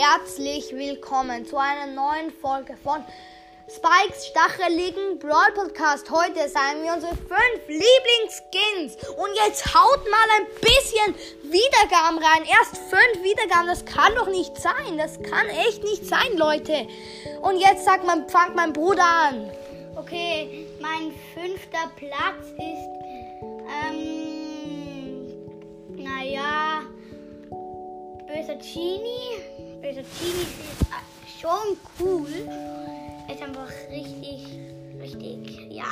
herzlich willkommen zu einer neuen Folge von Spikes Stacheligen Brawl Podcast. Heute sagen wir unsere fünf Lieblingsskins. Und jetzt haut mal ein bisschen Wiedergaben rein. Erst fünf Wiedergaben, das kann doch nicht sein. Das kann echt nicht sein, Leute. Und jetzt sagt man, fangt mein Bruder an. Okay, mein fünfter Platz ist, ähm, naja, böser Genie. Böser Genie ist äh, schon cool. Ist einfach richtig, richtig, ja,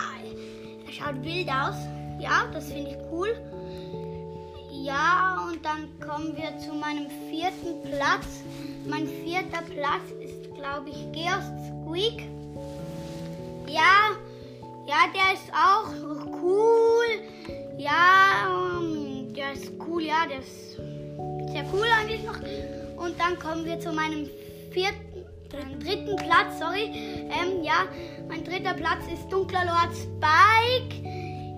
er schaut wild aus. Ja, das finde ich cool. Ja, und dann kommen wir zu meinem vierten Platz. Mein vierter Platz ist, glaube ich, Geost Squeak. Ja, ja, der ist auch cool. Ja, ähm, der ist cool, ja, der ist sehr cool eigentlich noch. Und dann kommen wir zu meinem vierten, dritten Platz, sorry. Ähm, ja, mein dritter Platz ist Dunkler Lord Spike.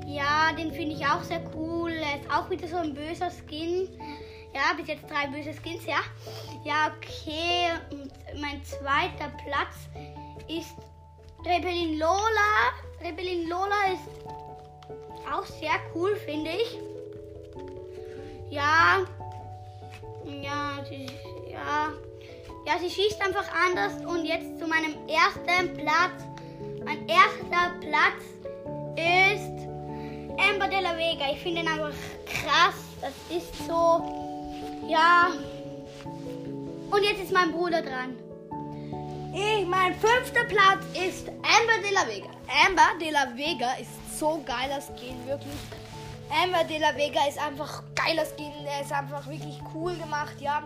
Ja, den finde ich auch sehr cool. Er ist auch wieder so ein böser Skin. Ja, bis jetzt drei böse Skins, ja. Ja, okay. Und mein zweiter Platz ist Rebellin Lola. Rebellin Lola ist auch sehr cool, finde ich. Ja. Ja, sie, ja. Ja, sie schießt einfach anders. Und jetzt zu meinem ersten Platz. Mein erster Platz ist Amber de la Vega. Ich finde ihn einfach krass. Das ist so. Ja. Und jetzt ist mein Bruder dran. Ich, mein fünfter Platz ist Amber de la Vega. Amber de la Vega ist so geiler Skin, wirklich. Amber de la Vega ist einfach geiler Skin, der ist einfach wirklich cool gemacht, ja.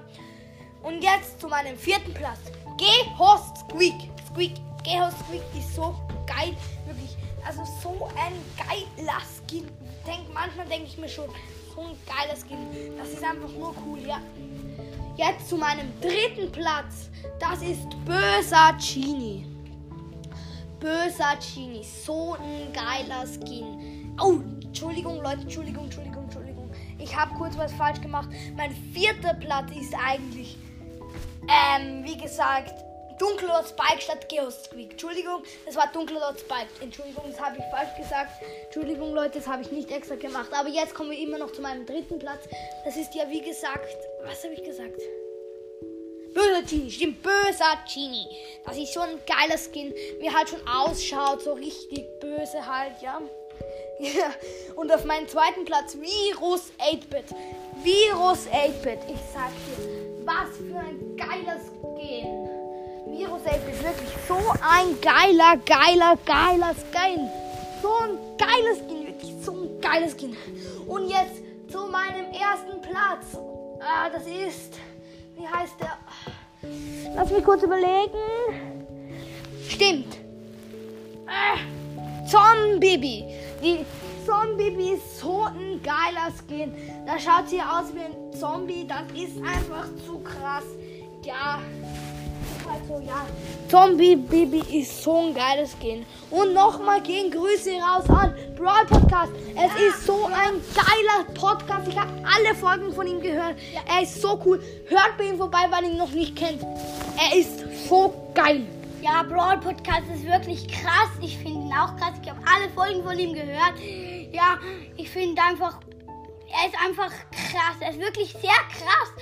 Und jetzt zu meinem vierten Platz. Geh-Host Squeak. Squeak. Geh-Host Squeak ist so geil, wirklich. Also so ein geiler Skin. Denk, manchmal denke ich mir schon, so ein geiler Skin. Das ist einfach nur cool, ja. Jetzt zu meinem dritten Platz. Das ist Böser Genie. Böser Genie. So ein geiler Skin. Oh, Entschuldigung, Leute. Entschuldigung, Entschuldigung, Entschuldigung. Ich habe kurz was falsch gemacht. Mein vierter Platz ist eigentlich, ähm, wie gesagt, Dunkelord Spike statt Geos Squeak. Entschuldigung, das war Dunkelord Spike. Entschuldigung, das habe ich falsch gesagt. Entschuldigung, Leute, das habe ich nicht extra gemacht. Aber jetzt kommen wir immer noch zu meinem dritten Platz. Das ist ja, wie gesagt, was habe ich gesagt? Böser Genie, stimmt, böser Genie. Das ist schon ein geiler Skin, wie er halt schon ausschaut, so richtig böse halt, ja. Ja, und auf meinem zweiten Platz Virus 8-Bit. Virus 8-Bit. Ich sag dir, was für ein geiler Skin. Virus 8-Bit, wirklich so ein geiler, geiler, geiler Skin. So ein geiles Skin, wirklich so ein geiles Skin. Und jetzt zu meinem ersten Platz. Ah, das ist, wie heißt der? Lass mich kurz überlegen. Stimmt. Äh, Zombie. Die Zombie ist so ein geiler Skin. Da schaut sie aus wie ein Zombie. Das ist einfach zu krass. Ja. Also ja. Zombie Baby ist so ein geiles Skin. Und nochmal gehen Grüße raus an Brawl Podcast. Es ist so ein geiler Podcast. Ich habe alle Folgen von ihm gehört. Er ist so cool. Hört bei ihm vorbei, weil ihr ihn noch nicht kennt. Er ist so geil. Ja, Brawl Podcast ist wirklich krass. Ich finde ihn auch krass. Ich habe alle Folgen von ihm gehört. Ja, ich finde einfach, er ist einfach krass. Er ist wirklich sehr krass.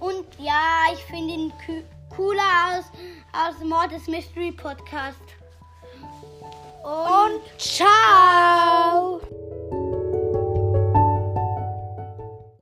Und ja, ich finde ihn cooler aus, aus Mordes Mystery Podcast. Und, und ciao.